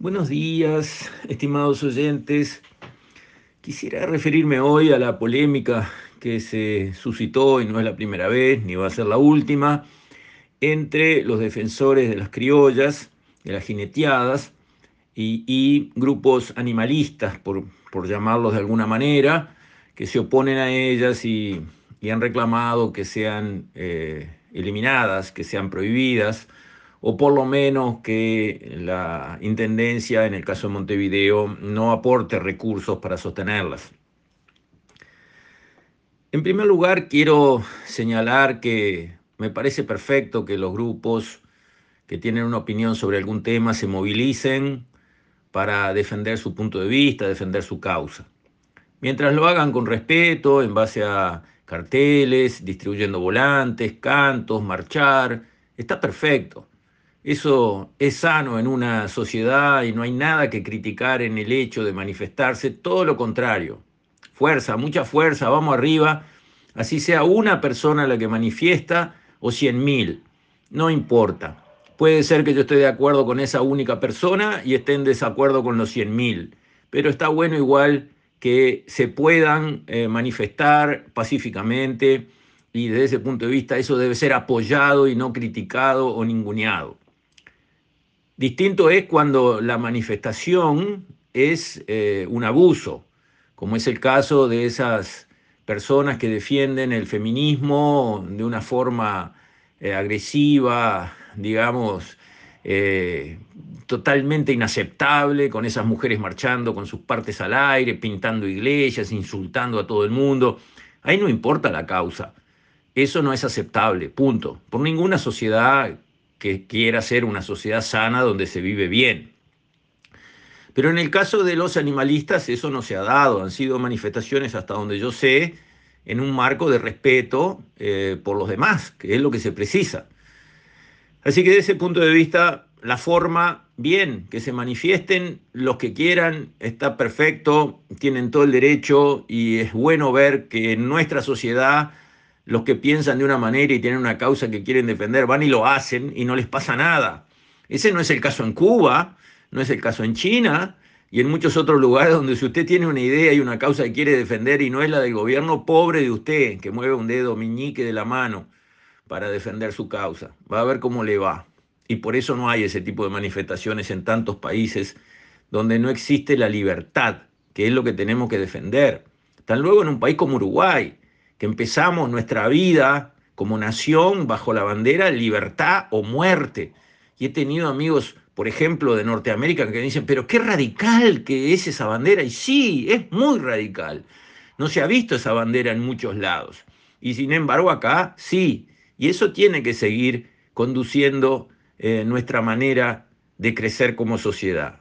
Buenos días, estimados oyentes. Quisiera referirme hoy a la polémica que se suscitó, y no es la primera vez, ni va a ser la última, entre los defensores de las criollas, de las jineteadas, y, grupos animalistas, por, llamarlos de alguna manera, que se oponen a ellas y, han reclamado que sean eh, eliminadas, que sean prohibidas o por lo menos que la Intendencia, en el caso de Montevideo, no aporte recursos para sostenerlas. En primer lugar, quiero señalar que me parece perfecto que los grupos que tienen una opinión sobre algún tema se movilicen para defender su punto de vista, defender su causa. Mientras lo hagan con respeto, en base a carteles, distribuyendo volantes, cantos, marchar, está perfecto. Eso es sano en una sociedad y no hay nada que criticar en el hecho de manifestarse, todo lo contrario. Fuerza, mucha fuerza, vamos arriba, así sea una persona la que manifiesta o cien mil, no importa. Puede ser que yo esté de acuerdo con esa única persona y esté en desacuerdo con los cien mil, pero está bueno igual que se puedan eh, manifestar pacíficamente y desde ese punto de vista eso debe ser apoyado y no criticado o ninguneado. Distinto es cuando la manifestación es eh, un abuso, como es el caso de esas personas que defienden el feminismo de una forma eh, agresiva, digamos, eh, totalmente inaceptable, con esas mujeres marchando con sus partes al aire, pintando iglesias, insultando a todo el mundo. Ahí no importa la causa. Eso no es aceptable, punto. Por ninguna sociedad que quiera ser una sociedad sana donde se vive bien. Pero en el caso de los animalistas eso no se ha dado, han sido manifestaciones hasta donde yo sé en un marco de respeto eh, por los demás, que es lo que se precisa. Así que desde ese punto de vista, la forma, bien, que se manifiesten los que quieran, está perfecto, tienen todo el derecho y es bueno ver que en nuestra sociedad los que piensan de una manera y tienen una causa que quieren defender van y lo hacen y no les pasa nada. Ese no es el caso en Cuba, no es el caso en China y en muchos otros lugares donde si usted tiene una idea y una causa que quiere defender y no es la del gobierno, pobre de usted, que mueve un dedo miñique de la mano para defender su causa. Va a ver cómo le va. Y por eso no hay ese tipo de manifestaciones en tantos países donde no existe la libertad, que es lo que tenemos que defender. Tan luego en un país como Uruguay, que empezamos nuestra vida como nación bajo la bandera libertad o muerte. Y he tenido amigos, por ejemplo, de Norteamérica que me dicen, pero qué radical que es esa bandera. Y sí, es muy radical. No se ha visto esa bandera en muchos lados. Y sin embargo acá sí. Y eso tiene que seguir conduciendo eh, nuestra manera de crecer como sociedad.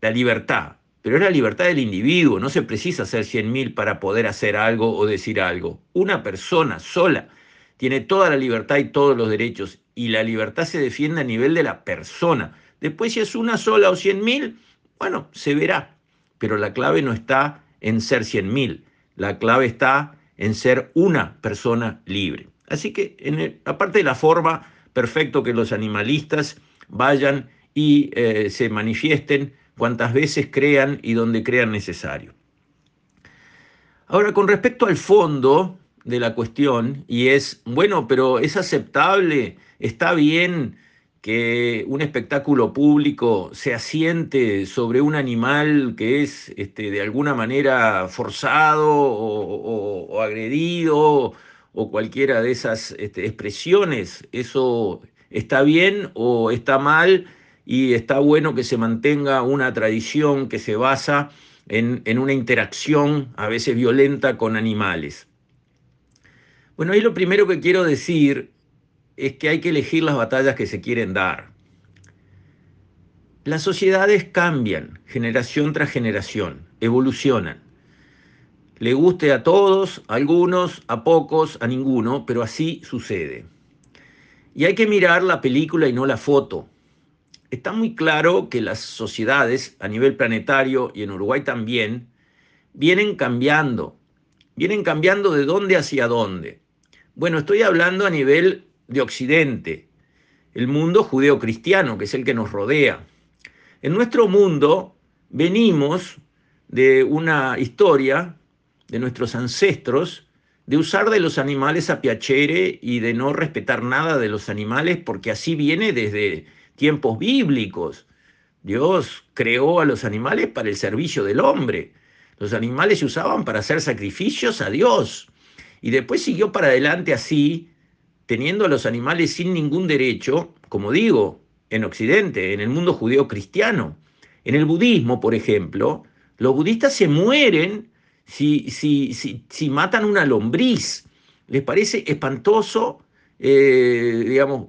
La libertad, pero es la libertad del individuo, no se precisa ser 100.000 para poder hacer algo o decir algo. Una persona sola tiene toda la libertad y todos los derechos y la libertad se defiende a nivel de la persona. Después si es una sola o 100.000, bueno, se verá, pero la clave no está en ser 100.000, la clave está en ser una persona libre. Así que, aparte de la forma, perfecto que los animalistas vayan y eh, se manifiesten cuantas veces crean y donde crean necesario. Ahora, con respecto al fondo de la cuestión, y es, bueno, pero es aceptable, está bien que un espectáculo público se asiente sobre un animal que es este, de alguna manera forzado o, agredido o cualquiera de esas este, expresiones, eso está bien o está mal y está bueno que se mantenga una tradición que se basa en, una interacción a veces violenta con animales. Bueno, ahí lo primero que quiero decir es que hay que elegir las batallas que se quieren dar. Las sociedades cambian generación tras generación, evolucionan. Le guste a todos, a algunos, a pocos, a ninguno, pero así sucede. Y hay que mirar la película y no la foto está muy claro que las sociedades a nivel planetario y en Uruguay también vienen cambiando. Vienen cambiando de dónde hacia dónde. Bueno, estoy hablando a nivel de Occidente, el mundo judeocristiano, que es el que nos rodea. En nuestro mundo venimos de una historia de nuestros ancestros de usar de los animales a piacere y de no respetar nada de los animales porque así viene desde tiempos bíblicos. Dios creó a los animales para el servicio del hombre. Los animales se usaban para hacer sacrificios a Dios. Y después siguió para adelante así, teniendo a los animales sin ningún derecho, como digo, en Occidente, en el mundo judío cristiano. En el budismo, por ejemplo, los budistas se mueren si, si, si, matan una lombriz. Les parece espantoso, eh, digamos,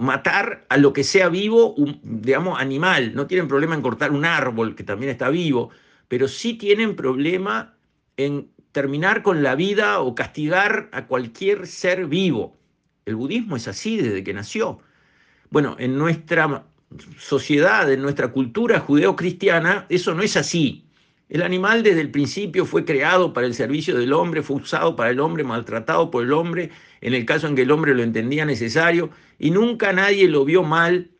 matar a lo que sea vivo, digamos, animal. No tienen problema en cortar un árbol, que también está vivo, pero sí tienen problema en terminar con la vida o castigar a cualquier ser vivo. El budismo es así desde que nació. Bueno, en nuestra sociedad, en nuestra cultura judeocristiana, eso no es así. El animal desde el principio fue creado para el servicio del hombre, fue usado para el hombre, maltratado por el hombre, en el caso en que el hombre lo entendía necesario, y nunca nadie lo vio mal,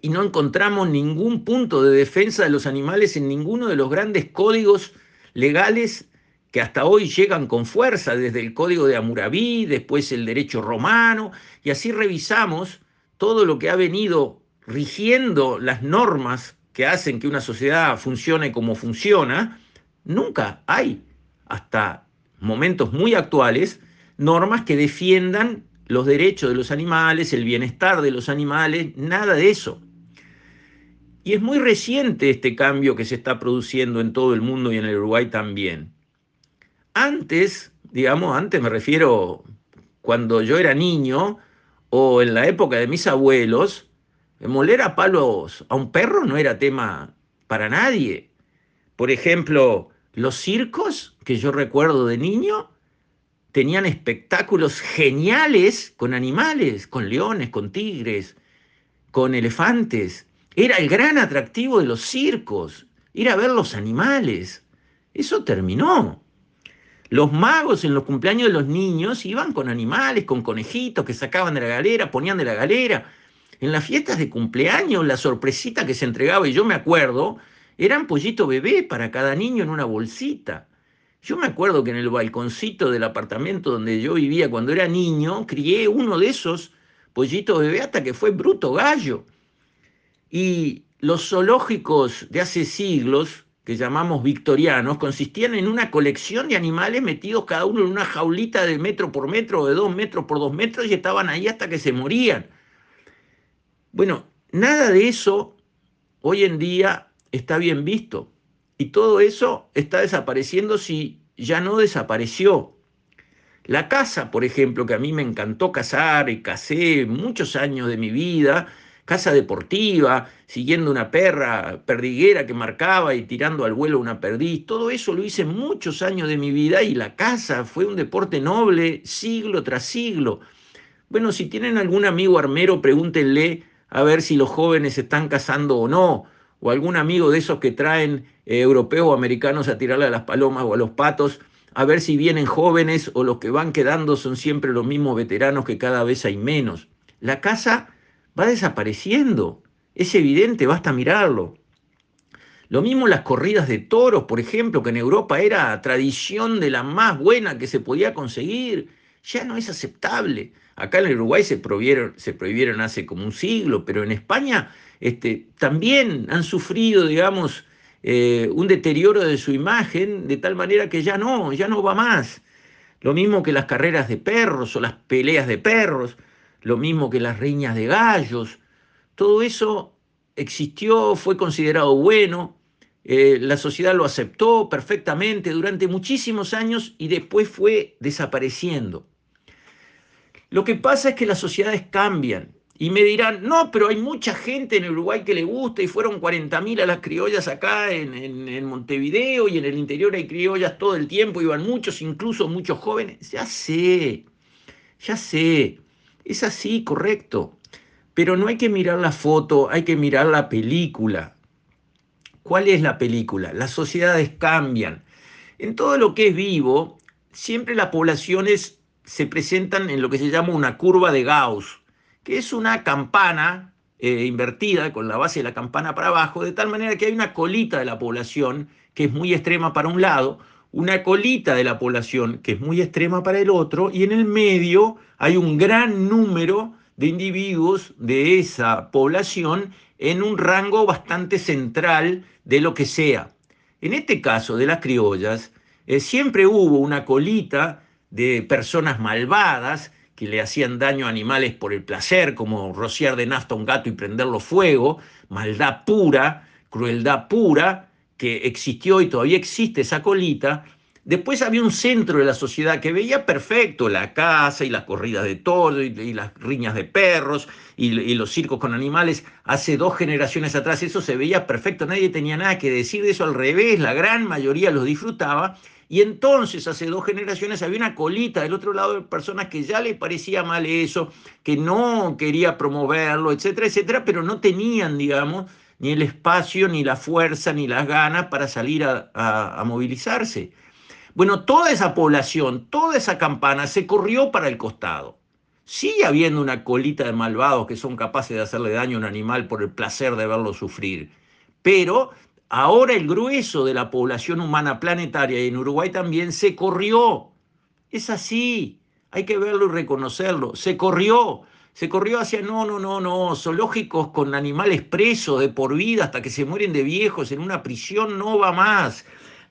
y no encontramos ningún punto de defensa de los animales en ninguno de los grandes códigos legales que hasta hoy llegan con fuerza, desde el código de Hammurabi, después el derecho romano, y así revisamos todo lo que ha venido rigiendo las normas que hacen que una sociedad funcione como funciona, nunca hay, hasta momentos muy actuales, normas que defiendan los derechos de los animales, el bienestar de los animales, nada de eso. Y es muy reciente este cambio que se está produciendo en todo el mundo y en el Uruguay también. Antes, digamos, antes me refiero cuando yo era niño o en la época de mis abuelos, Moler a palos a un perro no era tema para nadie. Por ejemplo, los circos que yo recuerdo de niño tenían espectáculos geniales con animales, con leones, con tigres, con elefantes. Era el gran atractivo de los circos, ir a ver los animales. Eso terminó. Los magos en los cumpleaños de los niños iban con animales, con conejitos que sacaban de la galera, ponían de la galera. En las fiestas de cumpleaños, la sorpresita que se entregaba, y yo me acuerdo, eran pollito bebé para cada niño en una bolsita. Yo me acuerdo que en el balconcito del apartamento donde yo vivía cuando era niño, crié uno de esos pollitos bebé hasta que fue bruto gallo. Y los zoológicos de hace siglos, que llamamos victorianos, consistían en una colección de animales metidos cada uno en una jaulita de metro por metro o de dos metros por dos metros y estaban ahí hasta que se morían. Bueno, nada de eso hoy en día está bien visto. Y todo eso está desapareciendo si ya no desapareció. La casa, por ejemplo, que a mí me encantó cazar y casé muchos años de mi vida, casa deportiva, siguiendo una perra perdiguera que marcaba y tirando al vuelo una perdiz, todo eso lo hice muchos años de mi vida y la casa fue un deporte noble siglo tras siglo. Bueno, si tienen algún amigo armero, pregúntenle a ver si los jóvenes están cazando o no, o algún amigo de esos que traen eh, europeos o americanos a tirarle a las palomas o a los patos, a ver si vienen jóvenes o los que van quedando son siempre los mismos veteranos que cada vez hay menos. La caza va desapareciendo, es evidente, basta mirarlo. Lo mismo las corridas de toros, por ejemplo, que en Europa era tradición de la más buena que se podía conseguir, ya no es aceptable. Acá en el Uruguay se prohibieron, hace como un siglo, pero en España este, también han sufrido, digamos, eh, un deterioro de su imagen de tal manera que ya no, ya no va más. Lo mismo que las carreras de perros o las peleas de perros, lo mismo que las riñas de gallos. Todo eso existió, fue considerado bueno, eh, la sociedad lo aceptó perfectamente durante muchísimos años y después fue desapareciendo. Lo que pasa es que las sociedades cambian y me dirán, no, pero hay mucha gente en Uruguay que le gusta y fueron 40.000 a las criollas acá en, en, Montevideo y en el interior hay criollas todo el tiempo, iban muchos, incluso muchos jóvenes. Ya sé, ya sé, es así, correcto. Pero no hay que mirar la foto, hay que mirar la película. ¿Cuál es la película? Las sociedades cambian. En todo lo que es vivo, siempre las poblaciones se presentan en lo que se llama una curva de Gauss, que es una campana eh, invertida con la base de la campana para abajo, de tal manera que hay una colita de la población que es muy extrema para un lado, una colita de la población que es muy extrema para el otro, y en el medio hay un gran número de individuos de esa población en un rango bastante central de lo que sea. En este caso de las criollas, eh, siempre hubo una colita de personas malvadas que le hacían daño a animales por el placer, como rociar de nafta un gato y prenderlo fuego, maldad pura, crueldad pura, que existió y todavía existe esa colita. Después había un centro de la sociedad que veía perfecto la caza y las corridas de toros y, las riñas de perros y, y, los circos con animales. Hace dos generaciones atrás eso se veía perfecto, nadie tenía nada que decir de eso, al revés, la gran mayoría lo disfrutaba y entonces, hace dos generaciones, había una colita del otro lado de personas que ya le parecía mal eso, que no quería promoverlo, etcétera, etcétera, pero no tenían, digamos, ni el espacio, ni la fuerza, ni las ganas para salir a, a movilizarse. Bueno, toda esa población, toda esa campana se corrió para el costado. Sigue habiendo una colita de malvados que son capaces de hacerle daño a un animal por el placer de verlo sufrir, pero Ahora el grueso de la población humana planetaria y en Uruguay también se corrió. Es así, hay que verlo y reconocerlo. Se corrió, se corrió hacia no, no, no, no, zoológicos con animales presos de por vida hasta que se mueren de viejos en una prisión no va más.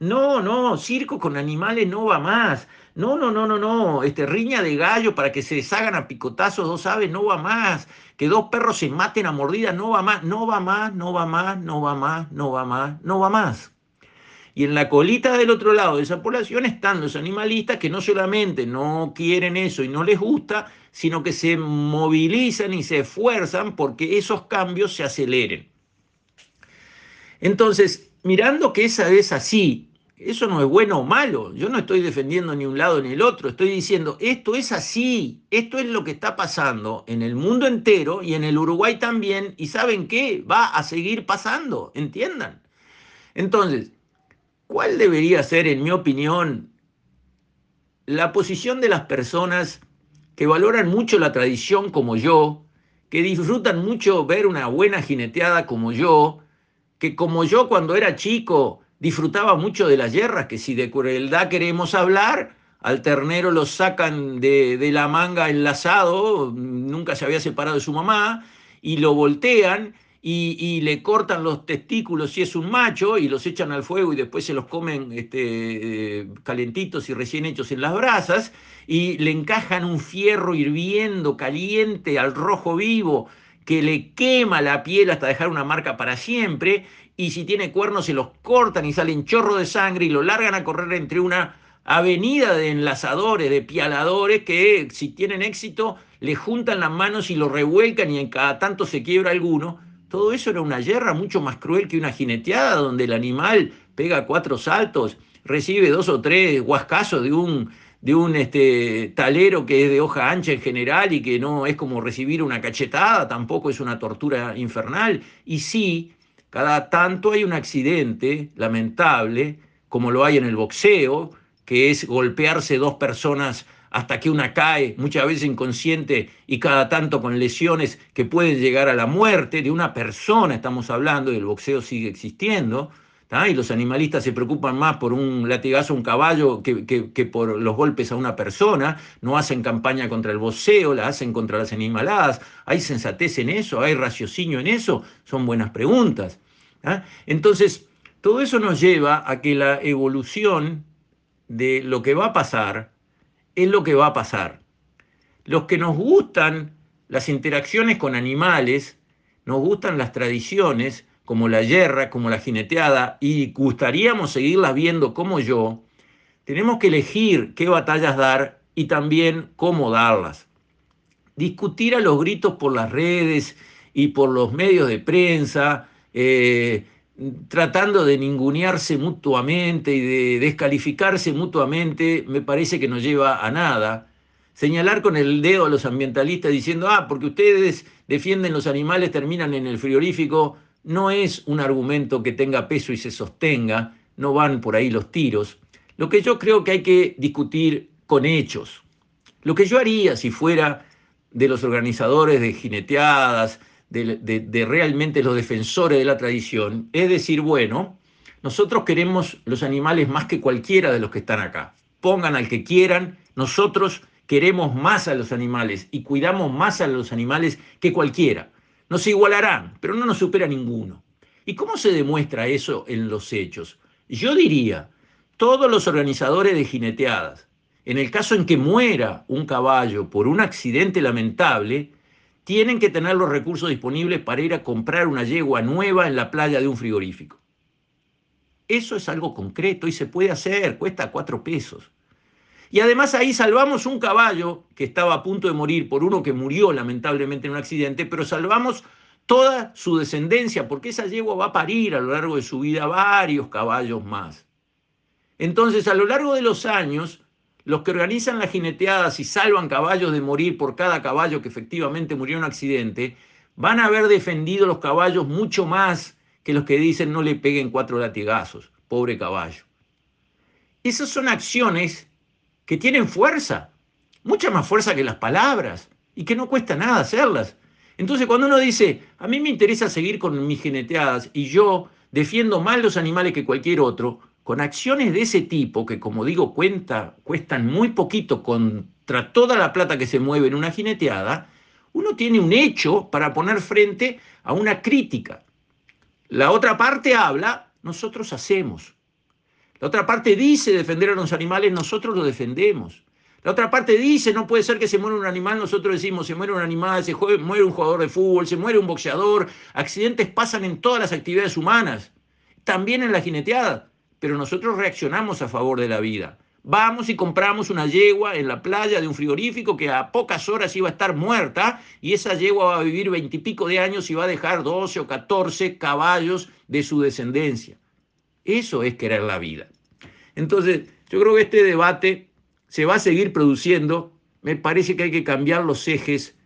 No, no, circo con animales no va más. No, no, no, no, no. Este, riña de gallo para que se deshagan a picotazos dos aves no va más. Que dos perros se maten a mordidas no va más. No va más, no va más, no va más, no va más, no va más. Y en la colita del otro lado de esa población están los animalistas que no solamente no quieren eso y no les gusta, sino que se movilizan y se esfuerzan porque esos cambios se aceleren. Entonces, mirando que esa es así, eso no es bueno o malo. Yo no estoy defendiendo ni un lado ni el otro. Estoy diciendo, esto es así. Esto es lo que está pasando en el mundo entero y en el Uruguay también. Y ¿saben qué? Va a seguir pasando. Entiendan. Entonces, ¿cuál debería ser, en mi opinión, la posición de las personas que valoran mucho la tradición como yo, que disfrutan mucho ver una buena jineteada como yo, que como yo cuando era chico disfrutaba mucho de las guerras, que si de crueldad queremos hablar, al ternero lo sacan de, la manga enlazado, nunca se había separado de su mamá, y lo voltean y, le cortan los testículos si es un macho y los echan al fuego y después se los comen este, calentitos y recién hechos en las brasas y le encajan un fierro hirviendo, caliente, al rojo vivo, que le quema la piel hasta dejar una marca para siempre y si tiene cuernos se los cortan y salen chorro de sangre y lo largan a correr entre una avenida de enlazadores, de pialadores que si tienen éxito le juntan las manos y lo revuelcan y en cada tanto se quiebra alguno. Todo eso era una guerra mucho más cruel que una jineteada donde el animal pega cuatro saltos, recibe dos o tres guascazos de un, de un este, talero que es de hoja ancha en general y que no es como recibir una cachetada, tampoco es una tortura infernal. Y sí, cada tanto hay un accidente lamentable, como lo hay en el boxeo, que es golpearse dos personas hasta que una cae, muchas veces inconsciente y cada tanto con lesiones que pueden llegar a la muerte de una persona, estamos hablando, y el boxeo sigue existiendo, y los animalistas se preocupan más por un latigazo a un caballo que, que, por los golpes a una persona, no hacen campaña contra el boxeo, la hacen contra las animaladas, ¿hay sensatez en eso? ¿Hay raciocinio en eso? Son buenas preguntas. ¿Ah? Entonces, todo eso nos lleva a que la evolución de lo que va a pasar es lo que va a pasar. Los que nos gustan las interacciones con animales, nos gustan las tradiciones, como la guerra, como la jineteada, y gustaríamos seguirlas viendo como yo, tenemos que elegir qué batallas dar y también cómo darlas. Discutir a los gritos por las redes y por los medios de prensa, eh, tratando de ningunearse mutuamente y de descalificarse mutuamente, me parece que no lleva a nada. Señalar con el dedo a los ambientalistas diciendo, ah, porque ustedes defienden los animales, terminan en el frigorífico, no es un argumento que tenga peso y se sostenga, no van por ahí los tiros. Lo que yo creo que hay que discutir con hechos. Lo que yo haría si fuera de los organizadores de jineteadas, de, realmente los defensores de la tradición es decir, bueno, nosotros queremos los animales más que cualquiera de los que están acá. Pongan al que quieran, nosotros queremos más a los animales y cuidamos más a los animales que cualquiera. Nos igualarán, pero no nos supera ninguno. ¿Y cómo se demuestra eso en los hechos? Yo diría, todos los organizadores de jineteadas, en el caso en que muera un caballo por un accidente lamentable, tienen que tener los recursos disponibles para ir a comprar una yegua nueva en la playa de un frigorífico. Eso es algo concreto y se puede hacer, cuesta cuatro pesos. Y además ahí salvamos un caballo que estaba a punto de morir por uno que murió lamentablemente en un accidente, pero salvamos toda su descendencia, porque esa yegua va a parir a lo largo de su vida varios caballos más. Entonces, a lo largo de los años, los que organizan las jineteadas y salvan caballos de morir por cada caballo que efectivamente murió en un accidente, van a haber defendido los caballos mucho más que los que dicen no le peguen cuatro latigazos, pobre caballo. Esas son acciones que tienen fuerza, mucha más fuerza que las palabras, y que no cuesta nada hacerlas. Entonces, cuando uno dice, a mí me interesa seguir con mis jineteadas y yo defiendo más los animales que cualquier otro, con acciones de ese tipo, que como digo, cuenta, cuestan muy poquito contra toda la plata que se mueve en una jineteada, uno tiene un hecho para poner frente a una crítica. La otra parte habla, nosotros hacemos. La otra parte dice defender a los animales, nosotros lo defendemos. La otra parte dice, no puede ser que se muera un animal, nosotros decimos, se muere un animal, se muere un jugador de fútbol, se muere un boxeador, accidentes pasan en todas las actividades humanas, también en la jineteada pero nosotros reaccionamos a favor de la vida. Vamos y compramos una yegua en la playa de un frigorífico que a pocas horas iba a estar muerta y esa yegua va a vivir veintipico de años y va a dejar 12 o 14 caballos de su descendencia. Eso es querer la vida. Entonces, yo creo que este debate se va a seguir produciendo. Me parece que hay que cambiar los ejes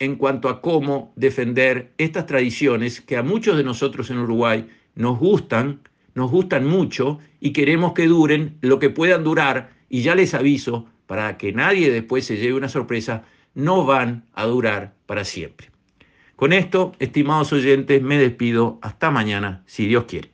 en cuanto a cómo defender estas tradiciones que a muchos de nosotros en Uruguay nos gustan, nos gustan mucho y queremos que duren lo que puedan durar y ya les aviso, para que nadie después se lleve una sorpresa, no van a durar para siempre. Con esto, estimados oyentes, me despido. Hasta mañana, si Dios quiere.